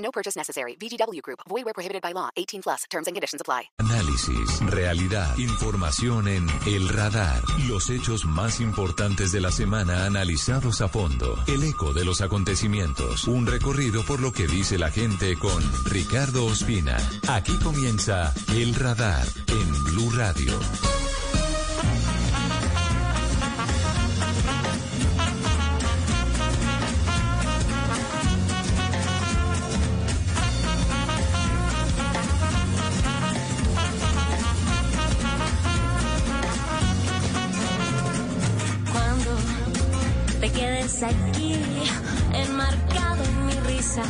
No purchase necessary. VGW Group. Void where prohibited by law. 18 plus. Terms and conditions apply. Análisis, realidad, información en El Radar. Los hechos más importantes de la semana analizados a fondo. El eco de los acontecimientos. Un recorrido por lo que dice la gente con Ricardo Ospina. Aquí comienza El Radar en Blue Radio. Aquí, enmarcado en mi risa,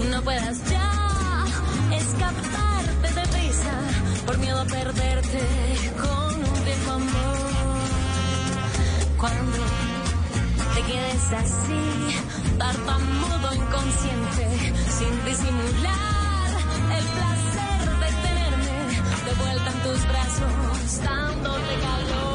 y no puedas ya escaparte de risa por miedo a perderte con un viejo amor. Cuando te quedes así, tartamudo inconsciente, sin disimular el placer de tenerme de vuelta en tus brazos, dándote calor.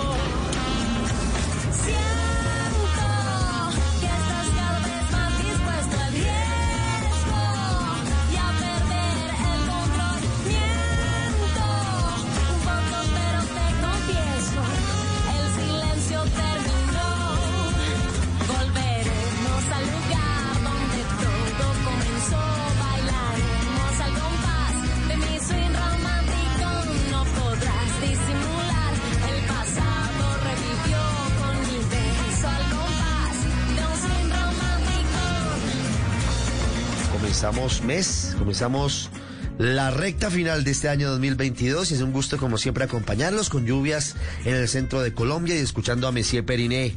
Comenzamos mes, comenzamos la recta final de este año 2022 y es un gusto como siempre acompañarlos con lluvias en el centro de Colombia y escuchando a Messier Periné,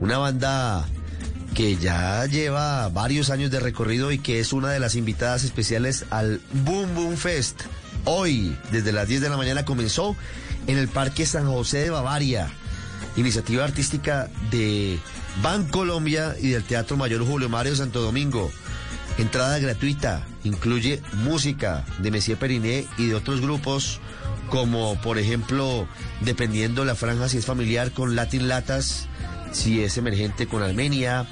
una banda que ya lleva varios años de recorrido y que es una de las invitadas especiales al Boom Boom Fest. Hoy, desde las 10 de la mañana, comenzó en el Parque San José de Bavaria, iniciativa artística de Ban Colombia y del Teatro Mayor Julio Mario Santo Domingo. Entrada gratuita, incluye música de Messier Periné y de otros grupos como por ejemplo, dependiendo la franja si es familiar con Latin Latas, si es emergente con Armenia,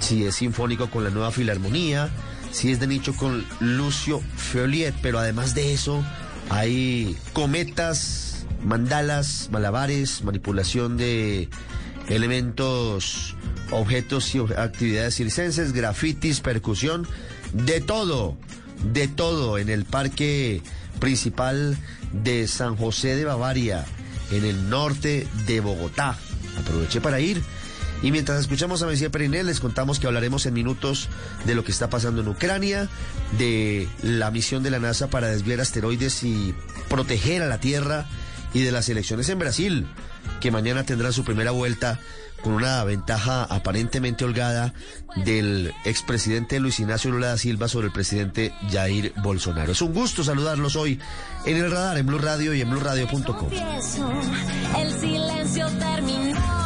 si es sinfónico con la Nueva Filarmonía, si es de nicho con Lucio Feoliet, pero además de eso hay cometas, mandalas, malabares, manipulación de elementos, objetos y actividades circenses, grafitis, percusión, de todo, de todo en el parque principal de San José de Bavaria, en el norte de Bogotá. Aproveché para ir. Y mientras escuchamos a Messier Perinel, les contamos que hablaremos en minutos de lo que está pasando en Ucrania, de la misión de la NASA para desviar asteroides y proteger a la Tierra, y de las elecciones en Brasil, que mañana tendrá su primera vuelta con una ventaja aparentemente holgada del expresidente Luis Ignacio Lula da Silva sobre el presidente Jair Bolsonaro. Es un gusto saludarlos hoy en el radar, en Blue Radio y en BlueRadio.com. El silencio terminó.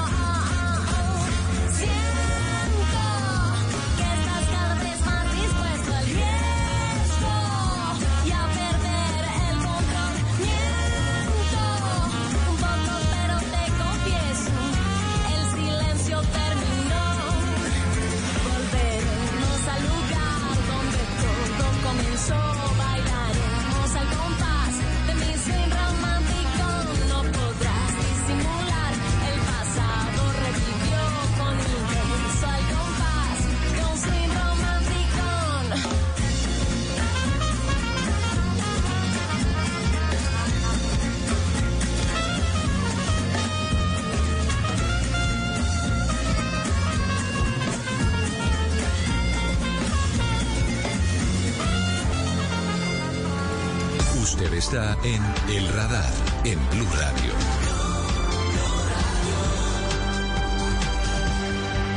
En El Radar en Blue Radio.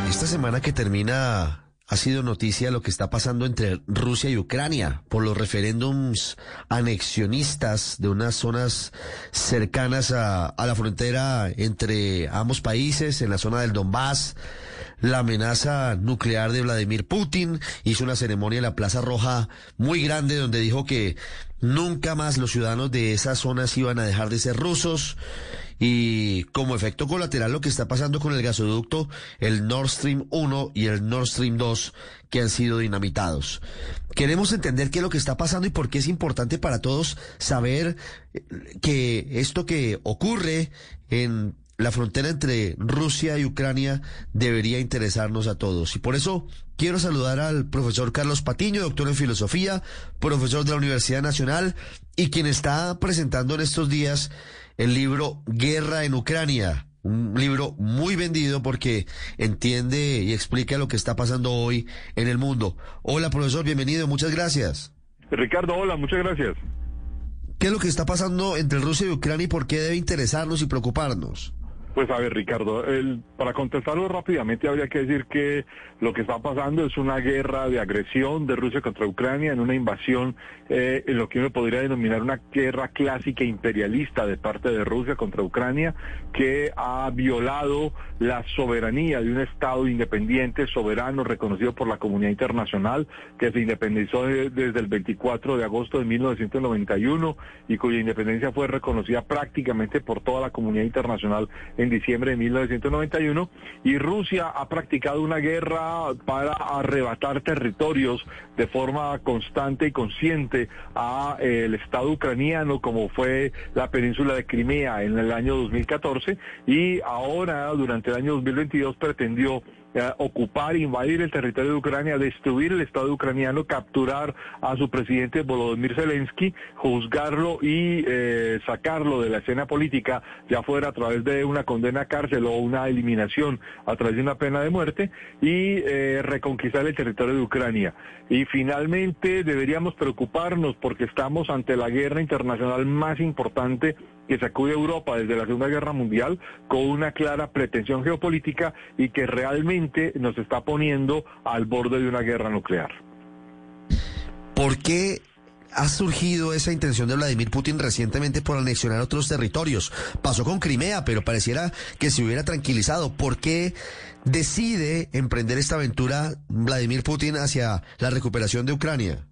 Esta semana que termina ha sido noticia lo que está pasando entre Rusia y Ucrania por los referéndums anexionistas de unas zonas cercanas a, a la frontera entre ambos países, en la zona del Donbass la amenaza nuclear de Vladimir Putin, hizo una ceremonia en la Plaza Roja muy grande donde dijo que nunca más los ciudadanos de esas zonas iban a dejar de ser rusos y como efecto colateral lo que está pasando con el gasoducto, el Nord Stream 1 y el Nord Stream 2 que han sido dinamitados. Queremos entender qué es lo que está pasando y por qué es importante para todos saber eh, que esto que ocurre en la frontera entre Rusia y Ucrania debería interesarnos a todos. Y por eso quiero saludar al profesor Carlos Patiño, doctor en filosofía, profesor de la Universidad Nacional y quien está presentando en estos días el libro Guerra en Ucrania. Un libro muy vendido porque entiende y explica lo que está pasando hoy en el mundo. Hola profesor, bienvenido, muchas gracias. Ricardo, hola, muchas gracias. ¿Qué es lo que está pasando entre Rusia y Ucrania y por qué debe interesarnos y preocuparnos? Pues a ver, Ricardo, el, para contestarlo rápidamente habría que decir que lo que está pasando es una guerra de agresión de Rusia contra Ucrania, en una invasión, eh, en lo que uno podría denominar una guerra clásica imperialista de parte de Rusia contra Ucrania, que ha violado la soberanía de un Estado independiente, soberano, reconocido por la comunidad internacional, que se independizó de- desde el 24 de agosto de 1991 y cuya independencia fue reconocida prácticamente por toda la comunidad internacional en diciembre de 1991 y Rusia ha practicado una guerra para arrebatar territorios de forma constante y consciente a eh, el Estado ucraniano como fue la península de Crimea en el año 2014 y ahora durante el año 2022 pretendió eh, ocupar, invadir el territorio de Ucrania, destruir el Estado ucraniano, capturar a su presidente Volodymyr Zelensky, juzgarlo y eh, sacarlo de la escena política, ya fuera a través de una condena a cárcel o una eliminación a través de una pena de muerte, y eh, reconquistar el territorio de Ucrania. Y finalmente deberíamos preocuparnos porque estamos ante la guerra internacional más importante que sacude Europa desde la Segunda Guerra Mundial con una clara pretensión geopolítica y que realmente nos está poniendo al borde de una guerra nuclear. ¿Por qué ha surgido esa intención de Vladimir Putin recientemente por anexionar otros territorios? Pasó con Crimea, pero pareciera que se hubiera tranquilizado. ¿Por qué decide emprender esta aventura Vladimir Putin hacia la recuperación de Ucrania?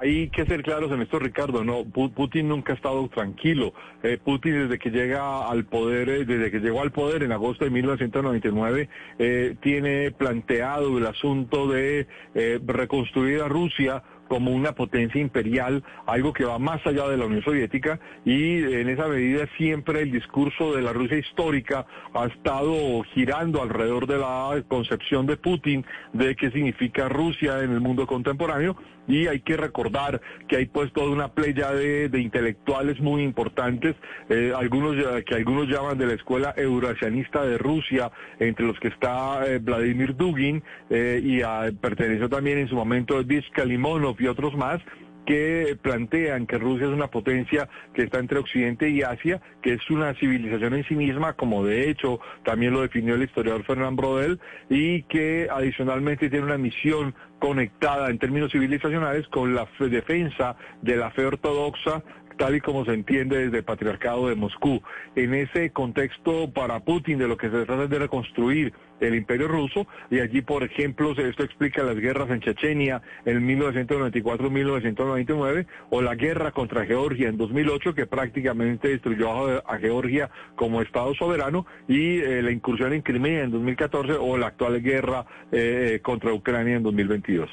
Hay que ser claros en esto, Ricardo. No, Pu- Putin nunca ha estado tranquilo. Eh, Putin desde que llega al poder, eh, desde que llegó al poder en agosto de 1999, eh, tiene planteado el asunto de eh, reconstruir a Rusia como una potencia imperial, algo que va más allá de la Unión Soviética y en esa medida siempre el discurso de la Rusia histórica ha estado girando alrededor de la concepción de Putin de qué significa Rusia en el mundo contemporáneo y hay que recordar que hay pues toda una playa de, intelectuales muy importantes, eh, algunos que algunos llaman de la escuela eurasianista de Rusia, entre los que está eh, Vladimir Dugin eh, y perteneció también en su momento Vizca Limonov y otros más que plantean que Rusia es una potencia que está entre Occidente y Asia, que es una civilización en sí misma, como de hecho también lo definió el historiador Fernand Brodel, y que adicionalmente tiene una misión conectada en términos civilizacionales con la fe- defensa de la fe ortodoxa tal y como se entiende desde el patriarcado de Moscú. En ese contexto para Putin de lo que se trata de reconstruir el imperio ruso y allí, por ejemplo, esto explica las guerras en Chechenia en 1994-1999 o la guerra contra Georgia en 2008 que prácticamente destruyó a, Georgia como Estado soberano y eh, la incursión en Crimea en 2014 o la actual guerra eh, contra Ucrania en 2022.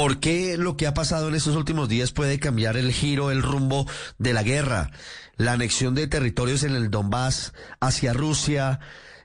¿Por qué lo que ha pasado en estos últimos días puede cambiar el giro, el rumbo de la guerra? La anexión de territorios en el Donbass hacia Rusia,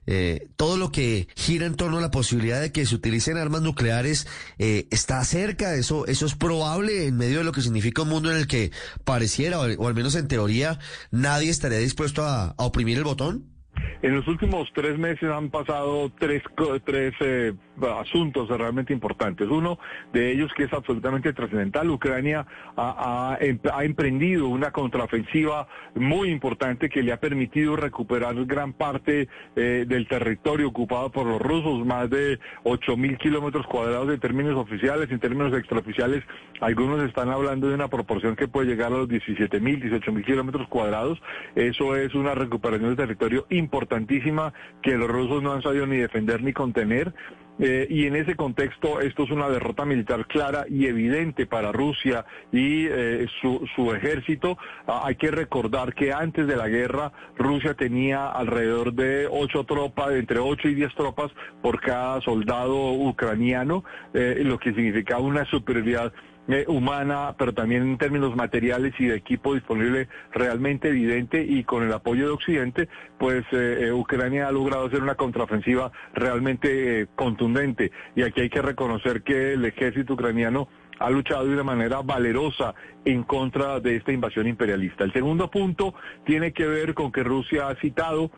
eh, todo lo que gira en torno a la posibilidad de que se utilicen armas nucleares eh, está cerca, eso, eso es probable en medio de lo que significa un mundo en el que pareciera, o, o al menos en teoría, nadie estaría dispuesto a, a oprimir el botón. En los últimos tres meses han pasado tres, tres eh, asuntos realmente importantes. Uno de ellos que es absolutamente trascendental. Ucrania ha, ha em- ha emprendido una contraofensiva muy importante que le ha permitido recuperar gran parte eh, del territorio ocupado por los rusos, más de 8 mil kilómetros cuadrados en términos oficiales, en términos extraoficiales, algunos están hablando de una proporción que puede llegar a los 17 mil, 18 mil kilómetros cuadrados. Eso es una recuperación de territorio importantísima que los rusos no han sabido ni defender ni contener. Eh, y en ese contexto esto es una derrota militar clara y evidente para Rusia y eh, su, su ejército. Ah, hay que recordar que antes de la guerra Rusia tenía alrededor de ocho tropas, entre ocho y diez tropas por cada soldado ucraniano, eh, lo que significaba una superioridad eh, humana, pero también en términos materiales y de equipo disponible realmente evidente y con el apoyo de Occidente, pues eh, eh, Ucrania ha logrado hacer una contraofensiva realmente eh, contundente. Y aquí hay que reconocer que el ejército ucraniano ha luchado de una manera valerosa en contra de esta invasión imperialista. El segundo punto tiene que ver con que Rusia ha citado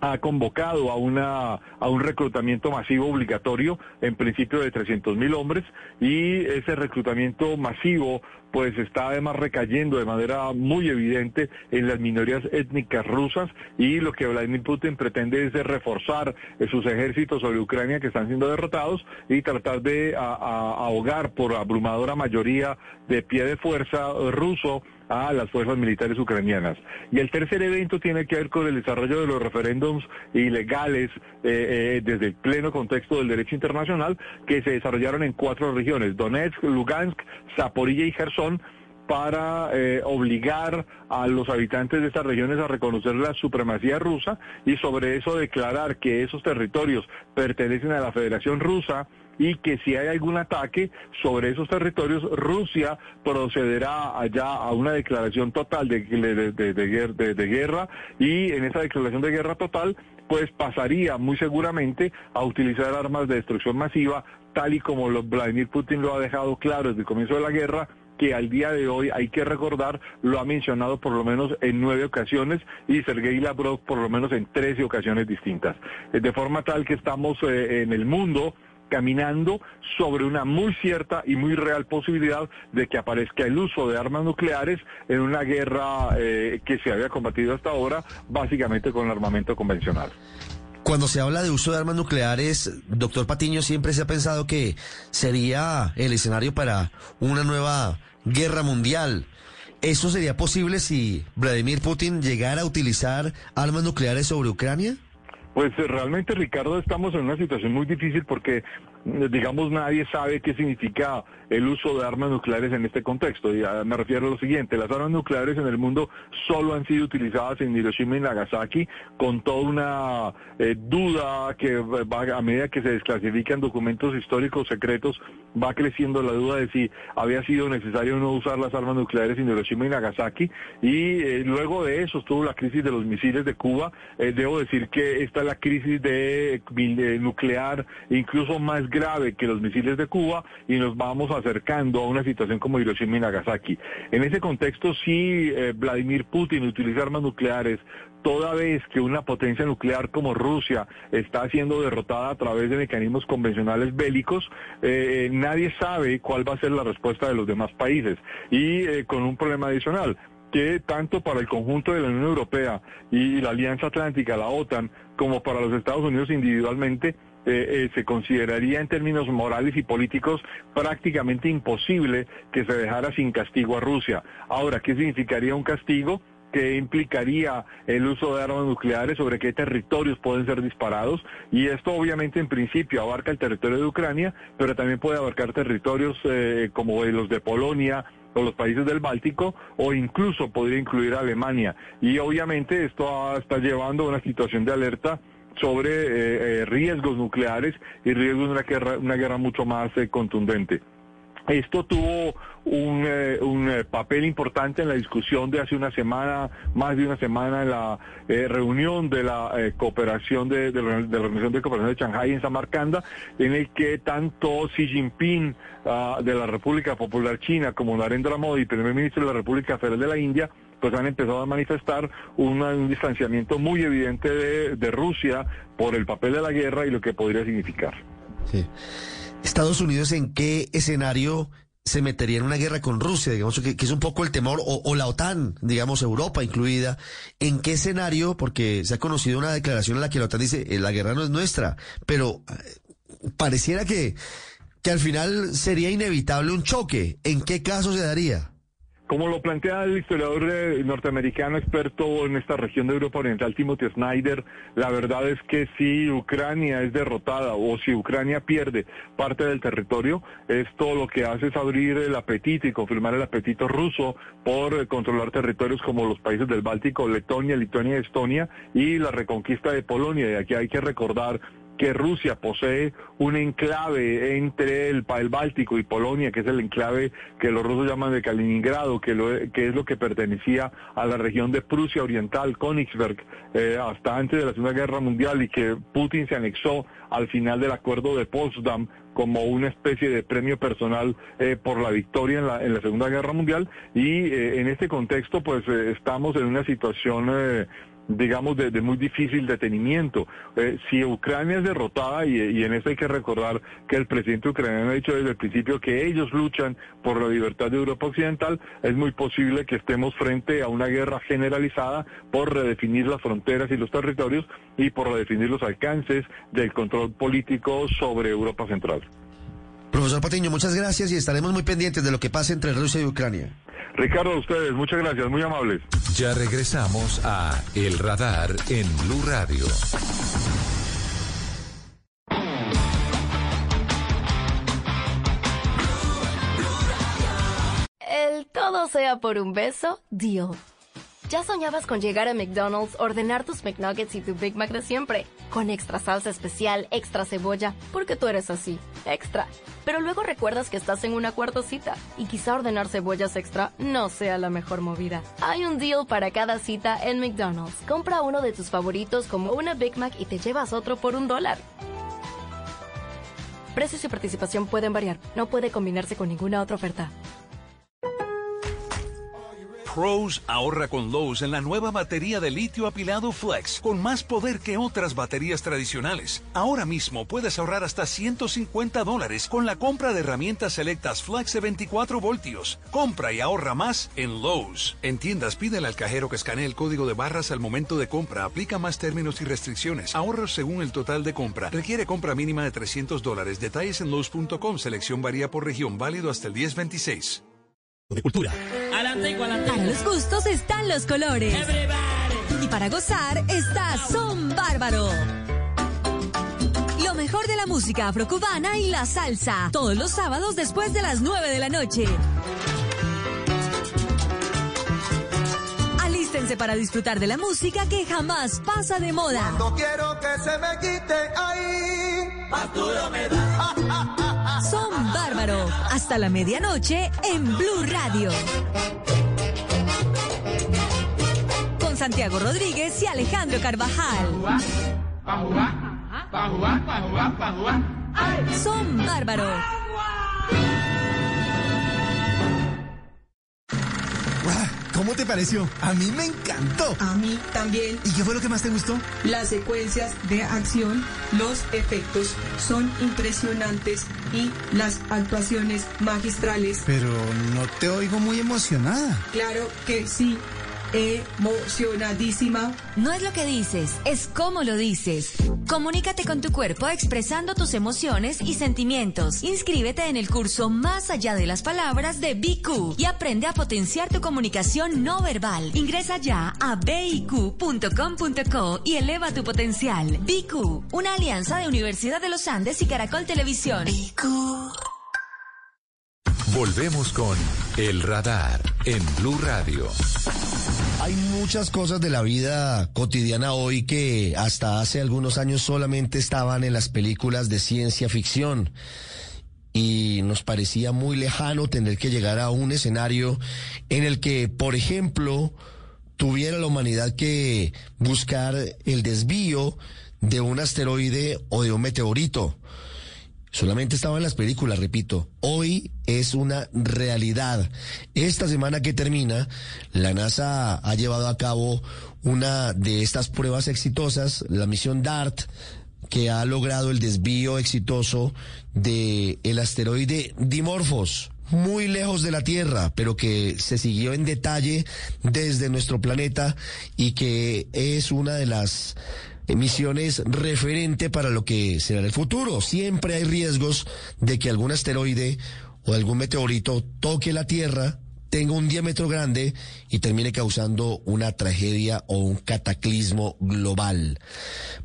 ha convocado a una a un reclutamiento masivo obligatorio en principio de 300 mil hombres y ese reclutamiento masivo pues está además recayendo de manera muy evidente en las minorías étnicas rusas y lo que Vladimir Putin pretende es reforzar sus ejércitos sobre Ucrania que están siendo derrotados y tratar de a- ahogar por abrumadora mayoría de pie de fuerza ruso a las fuerzas militares ucranianas. Y el tercer evento tiene que ver con el desarrollo de los referéndums ilegales eh, eh, desde el pleno contexto del derecho internacional que se desarrollaron en cuatro regiones, Donetsk, Lugansk, Zaporilla y Gerson, para eh, obligar a los habitantes de estas regiones a reconocer la supremacía rusa y sobre eso declarar que esos territorios pertenecen a la Federación Rusa y que si hay algún ataque sobre esos territorios, Rusia procederá allá a una declaración total de, de- de- de guer- de- de guerra y en esa declaración de guerra total, pues pasaría muy seguramente a utilizar armas de destrucción masiva, tal y como lo- Vladimir Putin lo ha dejado claro desde el comienzo de la guerra, que al día de hoy hay que recordar, lo ha mencionado por lo menos en nueve ocasiones y Sergei Lavrov por lo menos en trece ocasiones distintas. Eh, De forma tal que estamos eh, en el mundo caminando sobre una muy cierta y muy real posibilidad de que aparezca el uso de armas nucleares en una guerra eh, que se había combatido hasta ahora básicamente con el armamento convencional. Cuando se habla de uso de armas nucleares, doctor Patiño, siempre se ha pensado que sería el escenario para una nueva guerra mundial. ¿Eso sería posible si Vladimir Putin llegara a utilizar armas nucleares sobre Ucrania? Pues eh, realmente, Ricardo, estamos en una situación muy difícil porque, digamos, nadie sabe qué significa el uso de armas nucleares en este contexto. Y ah, me refiero a lo siguiente, las armas nucleares en el mundo solo han sido utilizadas en Hiroshima y Nagasaki con toda una eh, duda que va, a medida que se desclasifican documentos históricos secretos, va creciendo la duda de si había sido necesario no usar las armas nucleares en Hiroshima y Nagasaki. Y eh, luego de eso estuvo la crisis de los misiles de Cuba. Eh, debo decir que esta es la crisis de, de nuclear incluso más grave que los misiles de Cuba y nos vamos acercando a una situación como Hiroshima y Nagasaki. En ese contexto sí eh, Vladimir Putin utiliza armas nucleares toda vez que una potencia nuclear como Rusia está siendo derrotada a través de mecanismos convencionales bélicos, eh, nadie sabe cuál va a ser la respuesta de los demás países. Y eh, con un problema adicional, que tanto para el conjunto de la Unión Europea y la Alianza Atlántica, la OTAN, como para los Estados Unidos individualmente, eh, eh, se consideraría en términos morales y políticos prácticamente imposible que se dejara sin castigo a Rusia. Ahora, ¿qué significaría un castigo? que implicaría el uso de armas nucleares, sobre qué territorios pueden ser disparados. Y esto obviamente en principio abarca el territorio de Ucrania, pero también puede abarcar territorios eh, como los de Polonia, o los países del Báltico o incluso podría incluir a Alemania. Y obviamente esto está llevando a una situación de alerta sobre eh, eh, riesgos nucleares y riesgos de una guerra, una guerra mucho más eh, contundente. Esto tuvo un, un papel importante en la discusión de hace una semana, más de una semana, en la reunión de la cooperación de, la, Organización de Cooperación de Shanghái en Samarcanda, en el que tanto Xi Jinping uh, de la República Popular China como Narendra Modi, primer ministro de la República Federal de la India, pues han empezado a manifestar un distanciamiento muy evidente de, Rusia por el papel de la guerra y lo que podría significar. Sí. Estados Unidos, ¿en qué escenario se metería en una guerra con Rusia? Digamos que, es un poco el temor, o, o la OTAN, digamos Europa incluida. ¿En qué escenario? Porque se ha conocido una declaración en la que la OTAN dice, eh, la guerra no es nuestra, pero eh, pareciera que, que al final sería inevitable un choque. ¿En qué caso se daría? Como lo plantea el historiador eh, norteamericano experto en esta región de Europa Oriental, Timothy Snyder, la verdad es que si Ucrania es derrotada o si Ucrania pierde parte del territorio, esto lo que hace es abrir el apetito y confirmar el apetito ruso por eh, controlar territorios como los países del Báltico, Letonia, Lituania Estonia, y la reconquista de Polonia. Y aquí hay que recordar que Rusia posee un enclave entre el, el Báltico y Polonia, que es el enclave que los rusos llaman de Kaliningrado, que, lo- que es lo que pertenecía a la región de Prusia Oriental, Königsberg, eh, hasta antes de la Segunda Guerra Mundial y que Putin se anexó al final del acuerdo de Potsdam como una especie de premio personal eh, por la victoria en la, Segunda Guerra Mundial. Y eh, en este contexto pues eh, estamos en una situación digamos, de, de muy difícil detenimiento. Eh, si Ucrania es derrotada, y, y en esto hay que recordar que el presidente ucraniano ha dicho desde el principio que ellos luchan por la libertad de Europa Occidental, es muy posible que estemos frente a una guerra generalizada por redefinir las fronteras y los territorios y por redefinir los alcances del control político sobre Europa Central. Profesor Patiño, muchas gracias y estaremos muy pendientes de lo que pase entre Rusia y Ucrania. Ricardo, a ustedes, muchas gracias, muy amables. Ya regresamos a El Radar en Blue Radio. El todo sea por un beso, deal. ¿Ya soñabas con llegar a McDonald's, ordenar tus McNuggets y tu Big Mac de siempre? Con extra salsa especial, extra cebolla, porque tú eres así, extra. Pero luego recuerdas que estás en una cuarta cita y quizá ordenar cebollas extra no sea la mejor movida. Hay un deal para cada cita en McDonald's. Compra uno de tus favoritos como una Big Mac y te llevas otro por un dólar. Precios y participación pueden variar. No puede combinarse con ninguna otra oferta. Pros ahorra con Lowe's en la nueva batería de litio apilado Flex, con más poder que otras baterías tradicionales. Ahora mismo puedes ahorrar hasta 150 dólares con la compra de herramientas selectas Flex de 24 voltios. Compra y ahorra más en Lowe's. En tiendas, pídele al cajero que escanee el código de barras al momento de compra. Aplica más términos y restricciones. Ahorros según el total de compra. Requiere compra mínima de 300 dólares. Detalles en Lowe's.com. Selección varía por región. Válido hasta el 1026. De cultura. Para los gustos están los colores. Y para gozar está Son Bárbaro. Lo mejor de la música afrocubana y la salsa. Todos los sábados después de las 9 de la noche. Alístense para disfrutar de la música que jamás pasa de moda. No quiero que se me quite ahí. Arturo me da. Son Bárbaro. Hasta la medianoche en Blue Radio. Con Santiago Rodríguez y Alejandro Carvajal. Son Bárbaro. ¿Cómo te pareció? A mí me encantó. A mí también. ¿Y qué fue lo que más te gustó? Las secuencias de acción, los efectos son impresionantes y las actuaciones magistrales. Pero no te oigo muy emocionada. Claro que sí. Emocionadísima. No es lo que dices, es cómo lo dices. Comunícate con tu cuerpo expresando tus emociones y sentimientos. Inscríbete en el curso Más allá de las palabras de BQ y aprende a potenciar tu comunicación no verbal. Ingresa ya a biq.com.co y eleva tu potencial. BQ, una alianza de Universidad de los Andes y Caracol Televisión. Volvemos con El Radar en Blue Radio. Hay muchas cosas de la vida cotidiana hoy que hasta hace algunos años solamente estaban en las películas de ciencia ficción. Y nos parecía muy lejano tener que llegar a un escenario en el que, por ejemplo, tuviera la humanidad que buscar el desvío de un asteroide o de un meteorito. Solamente estaba en las películas, repito. Hoy es una realidad. Esta semana que termina, la NASA ha llevado a cabo una de estas pruebas exitosas, la misión DART, que ha logrado el desvío exitoso de el asteroide Dimorphos muy lejos de la Tierra, pero que se siguió en detalle desde nuestro planeta y que es una de las misiones referente para lo que será el futuro. Siempre hay riesgos de que algún asteroide o algún meteorito toque la Tierra tenga un diámetro grande y termine causando una tragedia o un cataclismo global.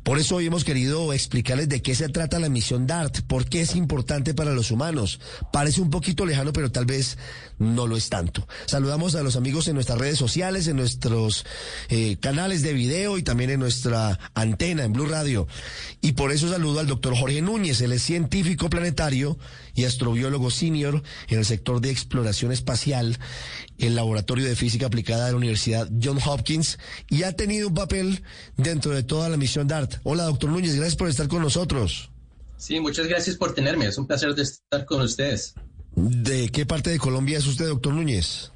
Por eso hoy hemos querido explicarles de qué se trata la misión DART, por qué es importante para los humanos. Parece un poquito lejano, pero tal vez no lo es tanto. Saludamos a los amigos en nuestras redes sociales, en nuestros eh, canales de video y también en nuestra antena en Blue Radio. Y por eso saludo al doctor Jorge Núñez, él es científico planetario y astrobiólogo senior en el sector de exploración espacial el Laboratorio de Física Aplicada de la Universidad John Hopkins y ha tenido un papel dentro de toda la misión DART. Hola, doctor Núñez, gracias por estar con nosotros. Sí, muchas gracias por tenerme. Es un placer de estar con ustedes. ¿De qué parte de Colombia es usted, doctor Núñez?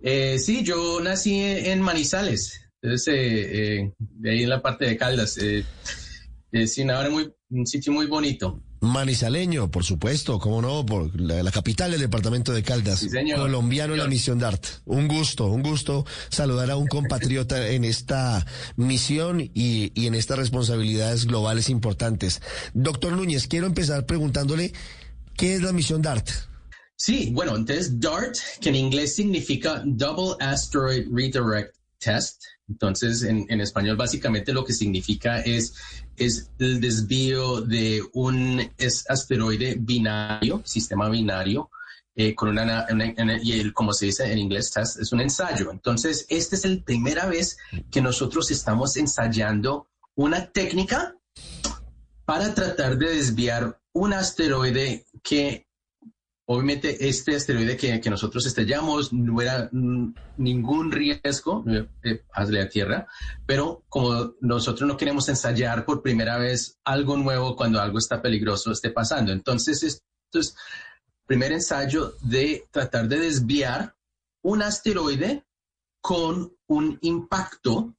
Eh, sí, yo nací en Manizales, entonces, eh, eh, de ahí en la parte de Caldas. Eh, es una muy, un sitio muy bonito. Manizaleño, por supuesto, cómo no, por la, la capital del departamento de Caldas. Sí, señor. Colombiano en la misión DART. Un gusto, un gusto saludar a un compatriota en esta misión y, y en estas responsabilidades globales importantes. Doctor Núñez, quiero empezar preguntándole, ¿qué es la misión DART? Sí, bueno, entonces DART, que en inglés significa Double Asteroid Redirect Test. Entonces, en, español básicamente lo que significa es, es el desvío de un asteroide binario, sistema binario, eh, con una, y como se dice en inglés, test, es un ensayo. Entonces, esta es la primera vez que nosotros estamos ensayando una técnica para tratar de desviar un asteroide que obviamente este asteroide que, nosotros estrellamos no era mm, ningún riesgo eh, eh, hacia la Tierra, pero como nosotros no queremos ensayar por primera vez algo nuevo cuando algo está peligroso esté pasando. Entonces, esto es primer ensayo de tratar de desviar un asteroide con un impacto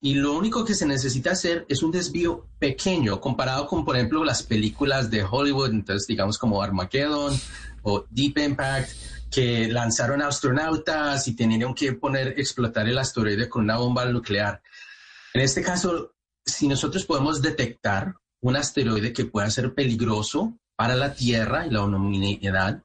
y lo único que se necesita hacer es un desvío pequeño comparado con, por ejemplo, las películas de Hollywood, entonces digamos como Armageddon o Deep Impact, que lanzaron astronautas y tenían que poner, explotar el asteroide con una bomba nuclear. En este caso, si nosotros podemos detectar un asteroide que pueda ser peligroso para la Tierra y la humanidad,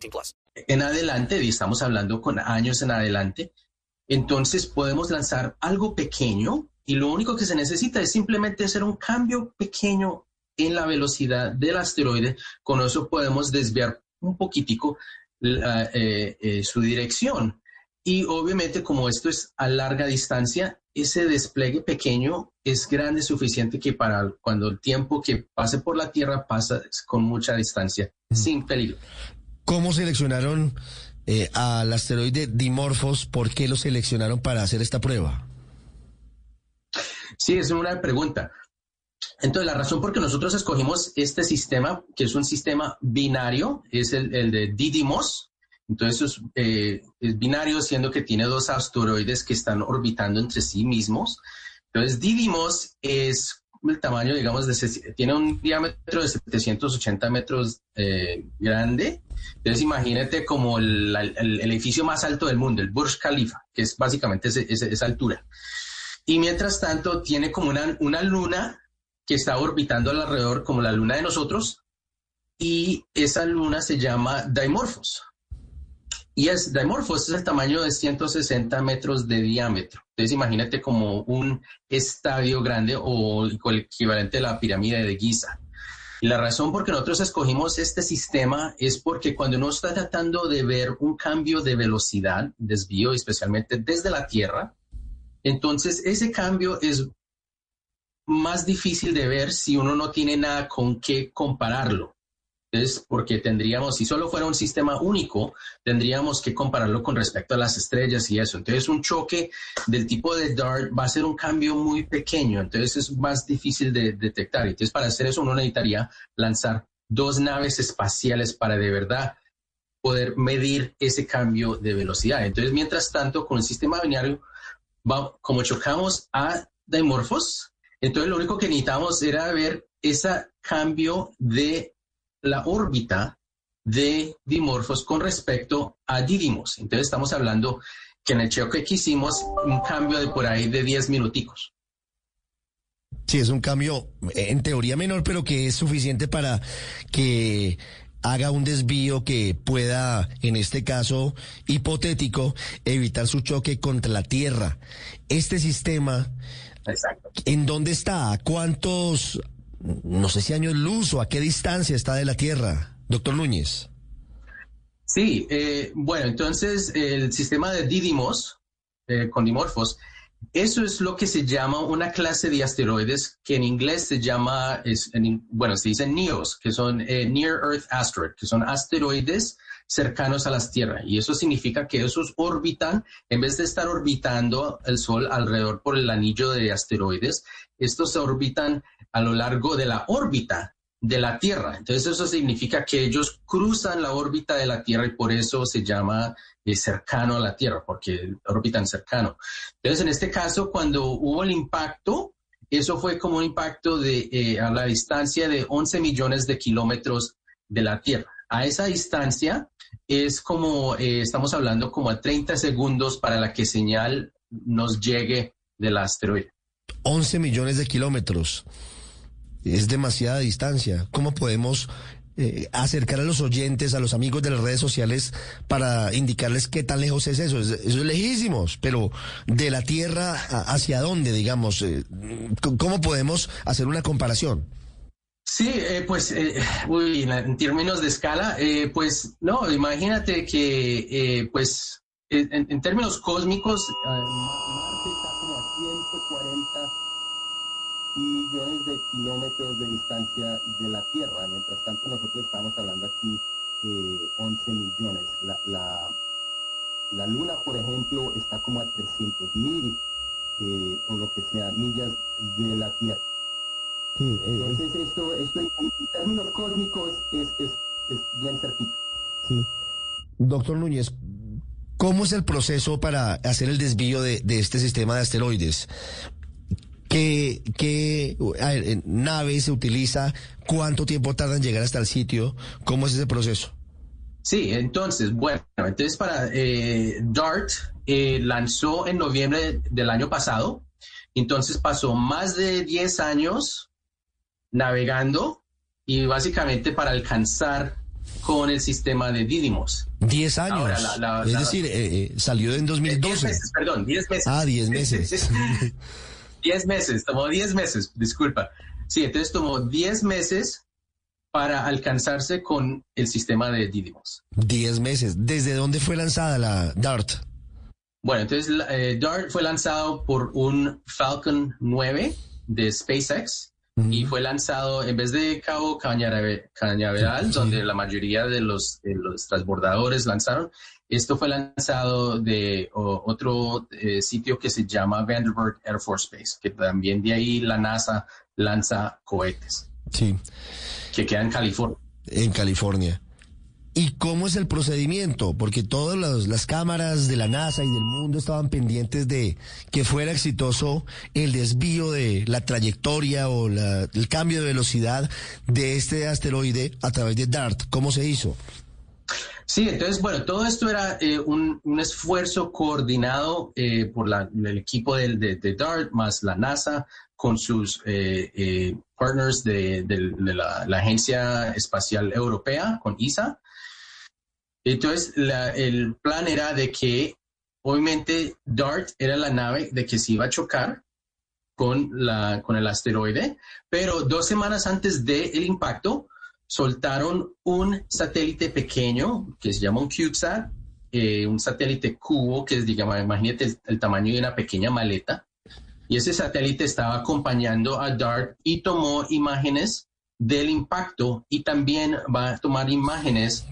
18 plus. en adelante, y estamos hablando con años en adelante, entonces podemos lanzar algo pequeño y lo único que se necesita es simplemente hacer un cambio pequeño en la velocidad del asteroide. Con eso podemos desviar un poquitico la- eh, eh, su dirección. Y obviamente como esto es a larga distancia, ese despliegue pequeño es grande suficiente que para cuando el tiempo que pase por la Tierra pasa con mucha distancia, sin peligro. ¿Cómo seleccionaron eh, al asteroide Dimorphos? ¿Por qué lo seleccionaron para hacer esta prueba? Sí, es una pregunta. Entonces, la razón por que nosotros escogimos este sistema, que es un sistema binario, es el, de Didymos. Entonces, es, eh, es binario, siendo que tiene dos asteroides que están orbitando entre sí mismos. Entonces, Didymos es el tamaño, digamos, de, tiene un diámetro de 780 metros eh, grande. Entonces, imagínate como el, edificio más alto del mundo, el Burj Khalifa, que es básicamente ese- esa altura. Y mientras tanto, tiene como una, una luna que está orbitando alrededor como la luna de nosotros, y esa luna se llama Dimorphos. Y es Dimorphos es el tamaño de 160 metros de diámetro. Entonces imagínate como un estadio grande o el equivalente a la pirámide de Giza. Y la razón por que nosotros escogimos este sistema es porque cuando uno está tratando de ver un cambio de velocidad, desvío, especialmente desde la Tierra, entonces ese cambio es más difícil de ver si uno no tiene nada con qué compararlo. Es porque tendríamos, si solo fuera un sistema único, tendríamos que compararlo con respecto a las estrellas y eso. Entonces, un choque del tipo de DART va a ser un cambio muy pequeño, entonces es más difícil de detectar. Entonces, para hacer eso, uno necesitaría lanzar dos naves espaciales para de verdad poder medir ese cambio de velocidad. Entonces, mientras tanto, con el sistema binario, como chocamos a dimorfos, entonces lo único que necesitamos era ver ese cambio de la órbita de dimorfos con respecto a dídimos. Entonces estamos hablando que en el choque que hicimos un cambio de por ahí de 10 minuticos. Sí, es un cambio en teoría menor, pero que es suficiente para que haga un desvío que pueda, en este caso hipotético, evitar su choque contra la Tierra. Este sistema, Exacto. ¿en dónde está? ¿A cuántos no sé si años luz o a qué distancia está de la Tierra, doctor Núñez. Sí, eh, bueno, entonces el sistema de Didymos, eh, con dimorfos, eso es lo que se llama una clase de asteroides que en inglés se llama, es, bueno, se dice NEOs, que son eh, Near Earth Asteroid, que son asteroides cercanos a la Tierra. Y eso significa que esos orbitan, en vez de estar orbitando el Sol alrededor por el anillo de asteroides, estos se orbitan a lo largo de la órbita de la Tierra. Entonces eso significa que ellos cruzan la órbita de la Tierra y por eso se llama eh, cercano a la Tierra, porque orbitan cercano. Entonces en este caso, cuando hubo el impacto, eso fue como un impacto de, eh, a la distancia de 11 millones de kilómetros de la Tierra. A esa distancia es como, eh, estamos hablando como a 30 segundos para la que señal nos llegue del asteroide. 11 millones de kilómetros es demasiada distancia. ¿Cómo podemos eh, acercar a los oyentes, a los amigos de las redes sociales para indicarles qué tan lejos es eso? eso es lejísimos, pero de la Tierra hacia dónde, digamos, eh, ¿cómo podemos hacer una comparación? Sí, eh, pues, en términos de escala, pues, no, imagínate que, pues, en, términos cósmicos, Marte está como a 140 millones de kilómetros de distancia de la Tierra. Mientras tanto, nosotros estamos hablando aquí de 11 millones. La, la, la, Luna, por ejemplo, está como a 300 mil, eh, o lo que sea, millas de la Tierra. Sí, eh, Entonces, esto, esto en, términos cósmicos es, es, es bien cerquita. Sí. Doctor Núñez, ¿Cómo es el proceso para hacer el desvío de, de, este sistema de asteroides? ¿Qué, qué nave se utiliza? ¿Cuánto tiempo tarda en llegar hasta el sitio? ¿Cómo es ese proceso? Sí, entonces, bueno, entonces para eh, DART eh, lanzó en noviembre del año pasado, entonces pasó más de 10 años navegando y básicamente para alcanzar con el sistema de Didymos. 10 años. Ahora, la, la, es decir, eh, salió en 2012. 10 meses, perdón, 10 meses. Ah, 10 meses. 10 meses, tomó 10 meses, disculpa. Sí, entonces tomó 10 meses para alcanzarse con el sistema de Didymos. 10 meses. ¿Desde dónde fue lanzada la DART? Bueno, entonces eh, DART fue lanzado por un Falcon 9 de SpaceX y fue lanzado en vez de Cabo Cañaveral, donde la mayoría de los, de los transbordadores lanzaron, esto fue lanzado de otro eh, sitio que se llama Vandenberg Air Force Base, que también de ahí la NASA lanza cohetes. Sí. Que queda en California. En California. ¿Y cómo es el procedimiento? Porque todas las, cámaras de la NASA y del mundo estaban pendientes de que fuera exitoso el desvío de la trayectoria o el cambio de velocidad de este asteroide a través de DART. ¿Cómo se hizo? Sí, entonces, bueno, todo esto era eh, un, esfuerzo coordinado eh, por el equipo de, de, DART más la NASA con sus eh, partners de, la, Agencia Espacial Europea, con ESA. Entonces, el plan era de que, obviamente, DART era la nave de que se iba a chocar con, la, con el asteroide, pero dos semanas antes del impacto soltaron un satélite pequeño que se llama un CubeSat, eh, un satélite cubo que es, digamos, imagínate el, el tamaño de una pequeña maleta. Y ese satélite estaba acompañando a DART y tomó imágenes del impacto y también va a tomar imágenes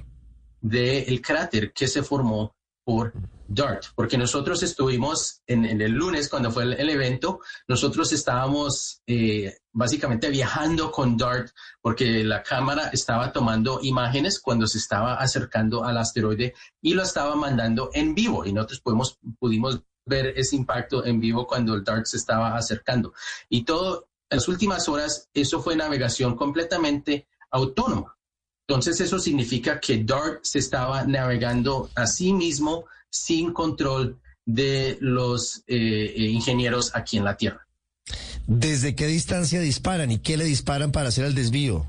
del cráter que se formó por DART, porque nosotros estuvimos en, el lunes cuando fue el, el evento, nosotros estábamos eh, básicamente viajando con DART porque la cámara estaba tomando imágenes cuando se estaba acercando al asteroide y lo estaba mandando en vivo y nosotros pudimos, pudimos ver ese impacto en vivo cuando el DART se estaba acercando. Y todo, en las últimas horas, eso fue navegación completamente autónoma. Entonces eso significa que DART se estaba navegando a sí mismo sin control de los eh, eh, ingenieros aquí en la Tierra. ¿Desde qué distancia disparan y qué le disparan para hacer el desvío?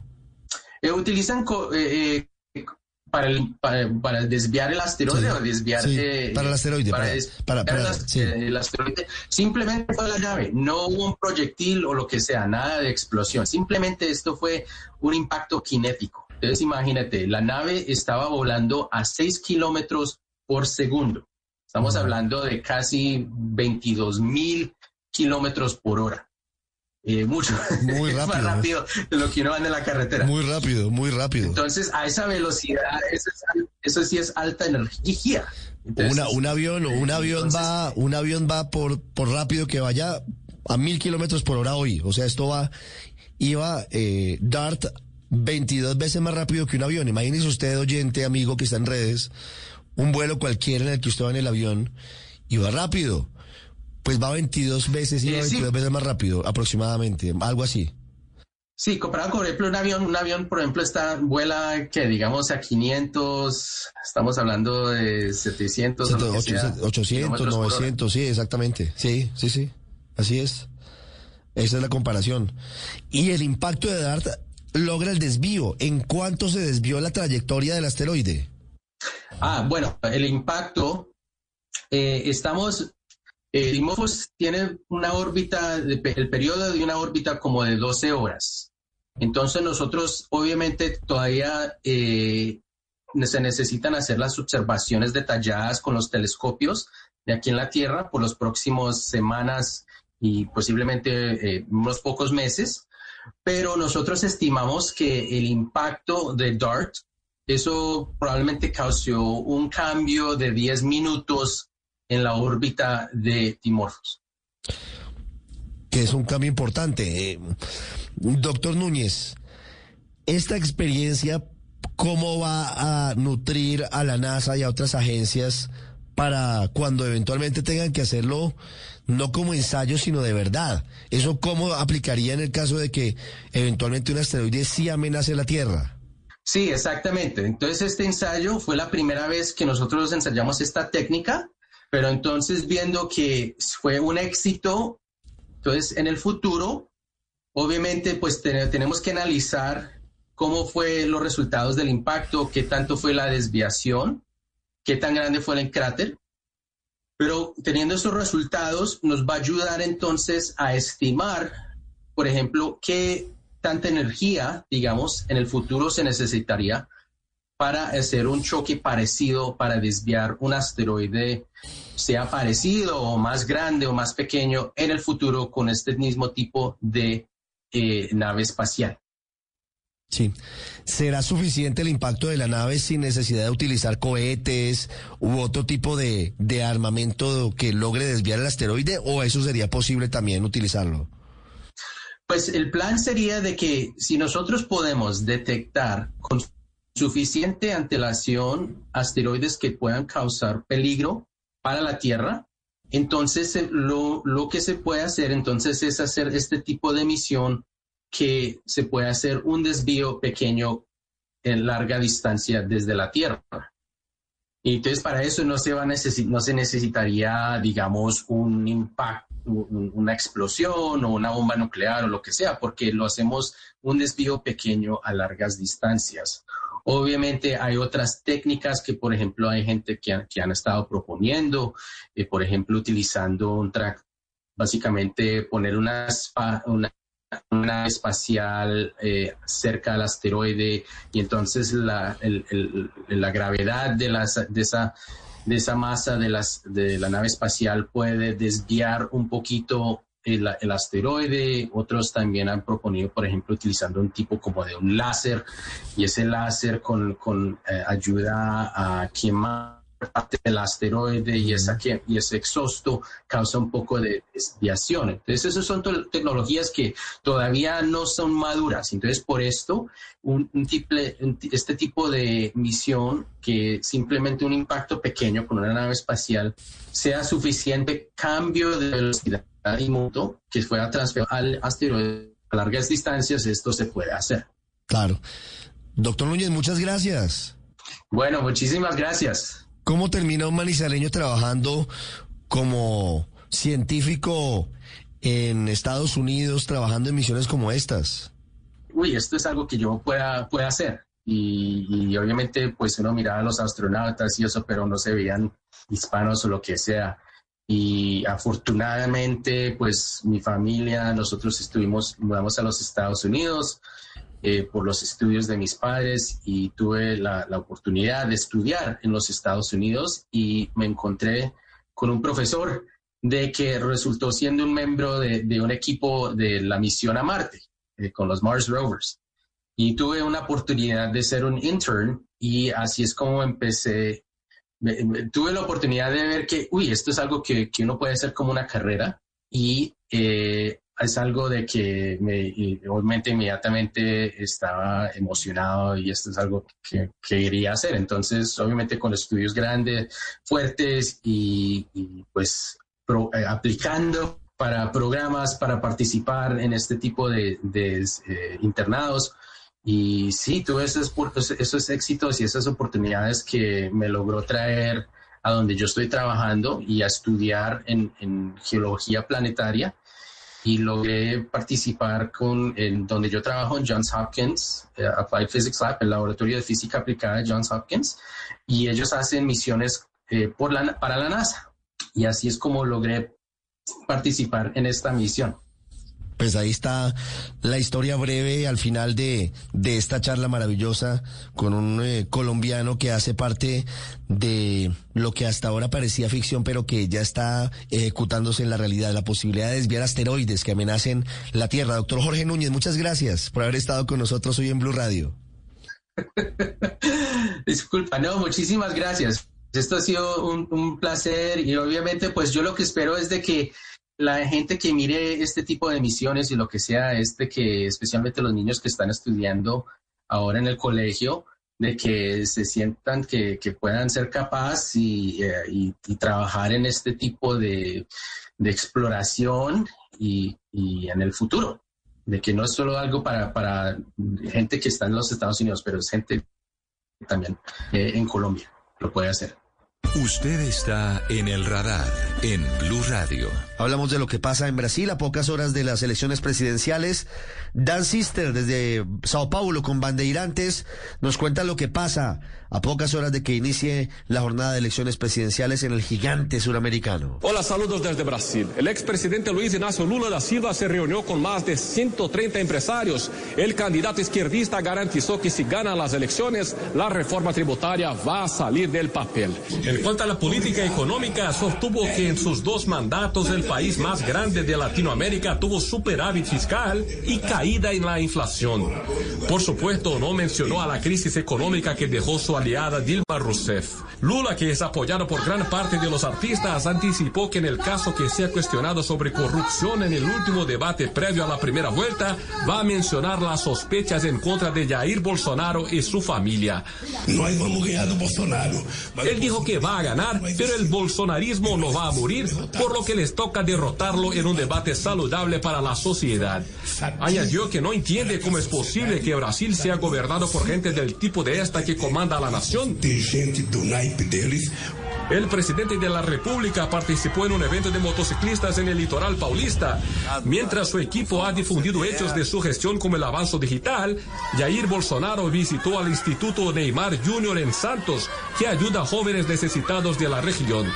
Eh, utilizan eh, eh, para, el- para, para desviar el asteroide Sí, o desviar... sí, para el asteroide, para- des- para- para- desviar el- sí. el asteroide. Simplemente fue la nave, no hubo un proyectil o lo que sea, nada de explosión. Simplemente esto fue un impacto cinético. Entonces imagínate, la nave estaba volando a 6 kilómetros por segundo. Estamos hablando de casi 22 mil kilómetros por hora. Eh, mucho. Muy Es más rápido. rápido de lo que uno anda en la carretera. Muy rápido, muy rápido. Entonces, a esa velocidad, eso, es al- eso sí es alta energía. Entonces, Una, un avión o un avión va, un avión va por, por rápido que vaya a mil kilómetros por hora hoy. O sea, esto va, iba eh, Dart 22 veces más rápido que un avión. Imagínese usted, oyente, amigo que está en redes, un vuelo cualquiera en el que usted va en el avión y va rápido. Pues va 22 veces y va Eh, sí. 22 veces más rápido, aproximadamente, algo así. Sí, comparado con, por ejemplo, un avión, un avión, por ejemplo, está, vuela, que digamos, a 500, estamos hablando de 700, o lo que sea, 800, kilómetros por hora. 900, sí, exactamente. Sí, sí, sí. Así es. Esa es la comparación. Y el impacto de DART logra el desvío. ¿En cuánto se desvió la trayectoria del asteroide? Ah, bueno, el impacto, eh, estamos, eh, Dimorphos tiene una órbita, el periodo de una órbita como de 12 horas. Entonces nosotros, obviamente, todavía eh, se necesitan hacer las observaciones detalladas con los telescopios de aquí en la Tierra por las próximas semanas y posiblemente eh, unos pocos meses. Pero nosotros estimamos que el impacto de DART eso probablemente causó un cambio de 10 minutos en la órbita de Dimorphos. Que es un cambio importante. Eh, doctor Núñez, esta experiencia, ¿cómo va a nutrir a la NASA y a otras agencias para cuando eventualmente tengan que hacerlo, no como ensayo, sino de verdad? ¿Eso cómo aplicaría en el caso de que eventualmente un asteroide sí amenace la Tierra? Sí, exactamente. Entonces este ensayo fue la primera vez que nosotros ensayamos esta técnica, pero entonces viendo que fue un éxito, entonces en el futuro, obviamente pues te- tenemos que analizar cómo fue los resultados del impacto, qué tanto fue la desviación, qué tan grande fue el cráter. Pero teniendo esos resultados nos va a ayudar entonces a estimar, por ejemplo, qué tanta energía, digamos, en el futuro se necesitaría para hacer un choque parecido, para desviar un asteroide, sea parecido o más grande o más pequeño en el futuro con este mismo tipo de eh, nave espacial. Sí. ¿Será suficiente el impacto de la nave sin necesidad de utilizar cohetes u otro tipo de, armamento que logre desviar el asteroide o eso sería posible también utilizarlo? Pues el plan sería de que si nosotros podemos detectar con suficiente antelación asteroides que puedan causar peligro para la Tierra, entonces eh, lo, lo que se puede hacer entonces es hacer este tipo de misión que se puede hacer un desvío pequeño en larga distancia desde la Tierra. Y entonces para eso no se, va a necesi- no se necesitaría, digamos, un impacto, un- una explosión o una bomba nuclear o lo que sea, porque lo hacemos un desvío pequeño a largas distancias. Obviamente hay otras técnicas que, por ejemplo, hay gente que, han- que han estado proponiendo, eh, por ejemplo, utilizando un, tra- básicamente poner una, una una espacial eh, cerca del asteroide y entonces la, la gravedad de, las, de, esa, de esa masa de, las, de la nave espacial puede desviar un poquito el, el, asteroide. Otros también han proponido, por ejemplo, utilizando un tipo como de un láser y ese láser con, con eh, ayuda a quemar parte del asteroide y, esa, y ese exhausto causa un poco de desviación. Entonces, esas son tecnologías que todavía no son maduras. Entonces, por esto, un, este tipo de misión, que simplemente un impacto pequeño con una nave espacial sea suficiente cambio de velocidad y monto que fuera transferido al asteroide a largas distancias, esto se puede hacer. Claro. Doctor Núñez, muchas gracias. Bueno, muchísimas gracias. ¿Cómo termina un manizaleño trabajando como científico en Estados Unidos, trabajando en misiones como estas? Uy, esto es algo que yo pueda, pueda hacer. Y, obviamente, pues uno miraba a los astronautas y eso, pero no se veían hispanos o lo que sea. Y afortunadamente, pues mi familia, nosotros estuvimos, mudamos a los Estados Unidos eh, por los estudios de mis padres y tuve la, oportunidad de estudiar en los Estados Unidos y me encontré con un profesor de que resultó siendo un miembro de, un equipo de la misión a Marte, eh, con los Mars Rovers. Y tuve una oportunidad de ser un intern y así es como empecé. tuve la oportunidad de ver que, uy, esto es algo que, que uno puede hacer como una carrera y eh, es algo de que me, obviamente inmediatamente estaba emocionado y esto es algo que, quería hacer. Entonces, obviamente con estudios grandes, fuertes y, pues eh, aplicando para programas, para participar en este tipo de, eh, internados. Y sí, tuve esos, esos éxitos y esas oportunidades que me logró traer a donde yo estoy trabajando y a estudiar en geología planetaria y logré participar con en donde yo trabajo en Johns Hopkins, eh, Applied Physics Lab, el laboratorio de física aplicada de Johns Hopkins, y ellos hacen misiones eh, por la, para la NASA. Y así es como logré participar en esta misión. Pues ahí está la historia breve al final de, de esta charla maravillosa con un eh, colombiano que hace parte de lo que hasta ahora parecía ficción, pero que ya está ejecutándose en la realidad, la posibilidad de desviar asteroides que amenacen la Tierra. Doctor Jorge Núñez, muchas gracias por haber estado con nosotros hoy en Blue Radio. Disculpa, no, muchísimas gracias. Esto ha sido un, un placer y obviamente pues yo lo que espero es de que la gente que mire este tipo de misiones y lo que sea, este que especialmente los niños que están estudiando ahora en el colegio, de que se sientan que, puedan ser capaces eh, y, trabajar en este tipo de, exploración y, en el futuro. De que no es solo algo para, para gente que está en los Estados Unidos, pero es gente también eh, en Colombia lo puede hacer. Usted está en el radar en Blue Radio. Hablamos de lo que pasa en Brasil a pocas horas de las elecciones presidenciales. Dan Sister desde Sao Paulo con bandeirantes nos cuenta lo que pasa a pocas horas de que inicie la jornada de elecciones presidenciales en el gigante suramericano. Hola, saludos desde Brasil. El expresidente Luis Ignacio Lula da Silva se reunió con más de 130 empresarios. El candidato izquierdista garantizó que si gana las elecciones, la reforma tributaria va a salir del papel. En cuanto a la política económica, sostuvo que en sus dos mandatos el país más grande de Latinoamérica tuvo superávit fiscal y caída en la inflación. Por supuesto, no mencionó a la crisis económica que dejó su aliada Dilma Rousseff. Lula, que es apoyado por gran parte de los artistas, anticipó que en el caso que sea cuestionado sobre corrupción en el último debate previo a la primera vuelta, va a mencionar las sospechas en contra de Jair Bolsonaro y su familia. No hay Bolsonaro. Él dijo que va a ganar, pero el bolsonarismo no va a morir, por lo que les toca derrotarlo en un debate saludable para la sociedad. Añadió que no entiende cómo es posible que Brasil sea gobernado por gente del tipo de esta que comanda la nación. El presidente de la República participó en un evento de motociclistas en el litoral paulista. Mientras su equipo ha difundido hechos de su gestión como el avanzo digital, Jair Bolsonaro visitó al Instituto Neymar Jr. en Santos, que ayuda a jóvenes necesitados de la región.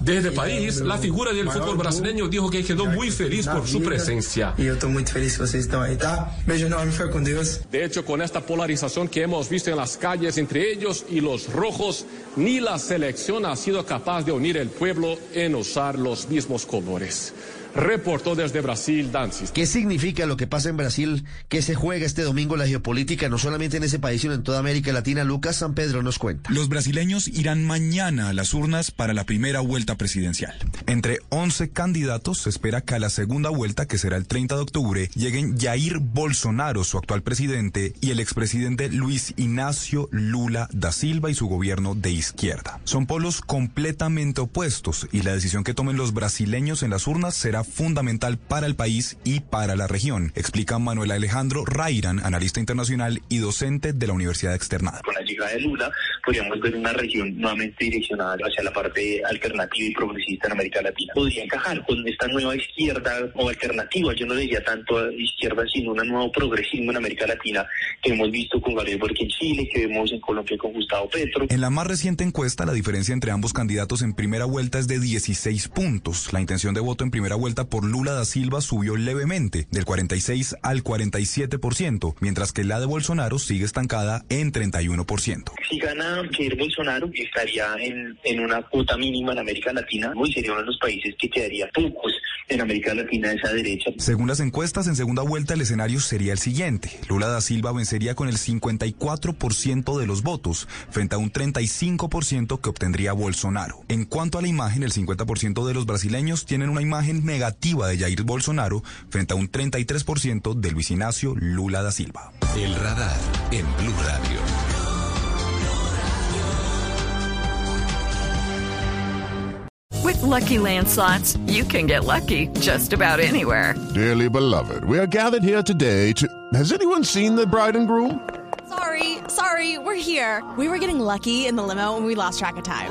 Desde País, la figura del fútbol brasileño dijo que quedó muy feliz por su presencia. E eu tô muito feliz que vocês estão aí, tá? Beijo enorme, fica com Deus. De hecho, con esta polarización que hemos visto en las calles entre ellos y los rojos, ni la selección ha sido capaz de unir el pueblo en usar los mismos colores. Reportó desde Brasil, Dancis. ¿Qué significa lo que pasa en Brasil, que se juega este domingo la geopolítica, no solamente en ese país, sino en toda América Latina? Lucas San Pedro nos cuenta. Los brasileños irán mañana a las urnas para la primera vuelta presidencial. Entre 11 candidatos se espera que a la segunda vuelta, que será el 30 de octubre, lleguen Jair Bolsonaro, su actual presidente, y el expresidente Luis Ignacio Lula da Silva y su gobierno de izquierda. Son polos completamente opuestos y la decisión que tomen los brasileños en las urnas será fundamental para el país y para la región, explica Manuel Alejandro Rairan, analista internacional y docente de la Universidad Externada. Con la llegada de Lula podríamos ver una región nuevamente direccionada hacia la parte alternativa y progresista en América Latina. Podría encajar con esta nueva izquierda o alternativa, yo no diría tanto izquierda, sino un nuevo progresismo en América Latina que hemos visto con Gabriel Boric en Chile, que vemos en Colombia con Gustavo Petro. En la más reciente encuesta, la diferencia entre ambos candidatos en primera vuelta es de 16 puntos. La intención de voto en primera vuelta por Lula da Silva subió levemente, del 46 al 47%, mientras que la de Bolsonaro sigue estancada en 31%. Si gana Jair Bolsonaro, estaría en, en una cuota mínima en América Latina y sería uno de los países que quedaría pocos en América Latina de esa derecha. Según las encuestas, en segunda vuelta el escenario sería el siguiente. Lula da Silva vencería con el 54% de los votos, frente a un 35% que obtendría Bolsonaro. En cuanto a la imagen, el 50% de los brasileños tienen una imagen negativa de Jair Bolsonaro frente a un 33% de Luis Ignacio Lula da Silva. El radar en Blue Radio. With Lucky Land slots, you can get lucky just about anywhere. Dearly beloved, we are gathered here today to. Has anyone seen the bride and groom? Sorry, sorry, we're here. We were getting lucky in the limo and we lost track of time.